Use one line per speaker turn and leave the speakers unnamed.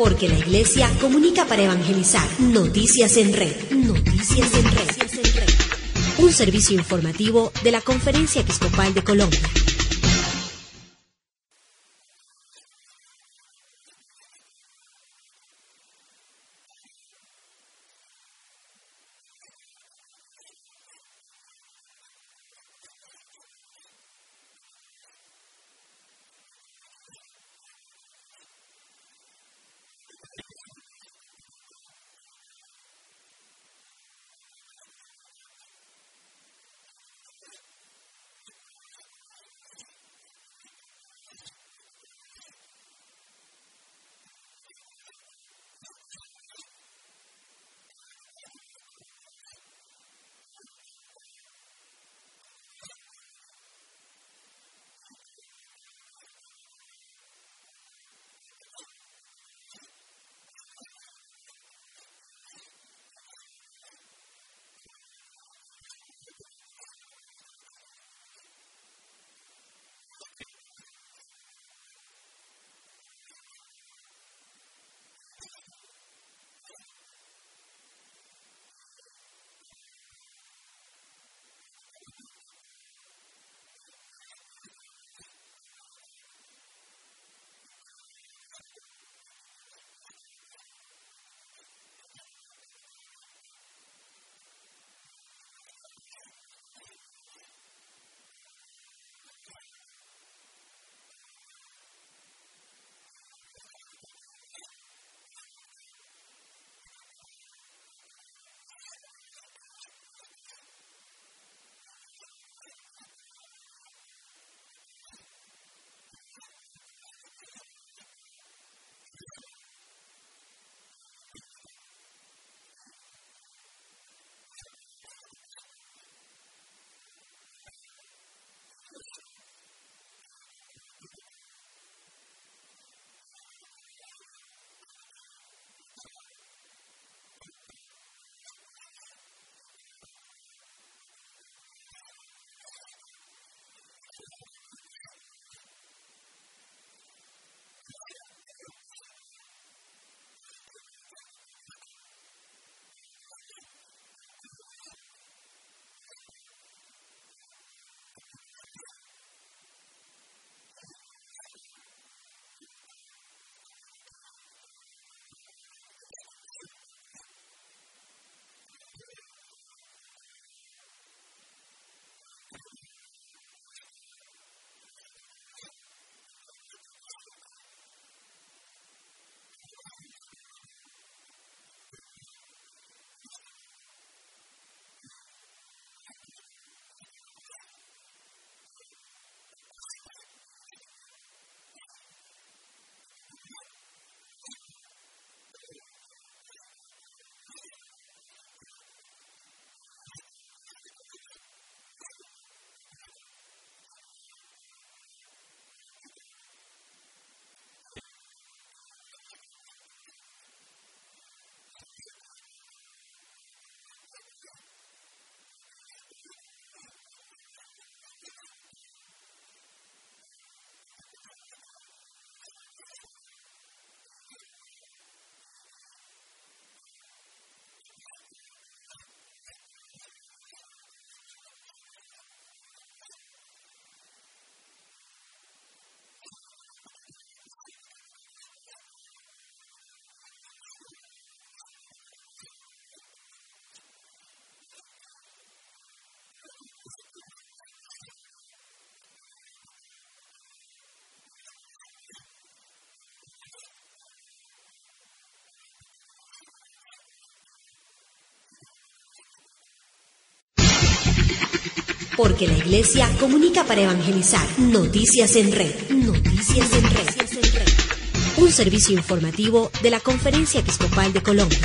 Porque la iglesia comunica para evangelizar. Noticias en red. Noticias en red. Un servicio informativo de la Conferencia Episcopal de Colombia. Porque la iglesia comunica para evangelizar. Noticias en red. Noticias en red. Un servicio informativo de la Conferencia Episcopal de Colombia.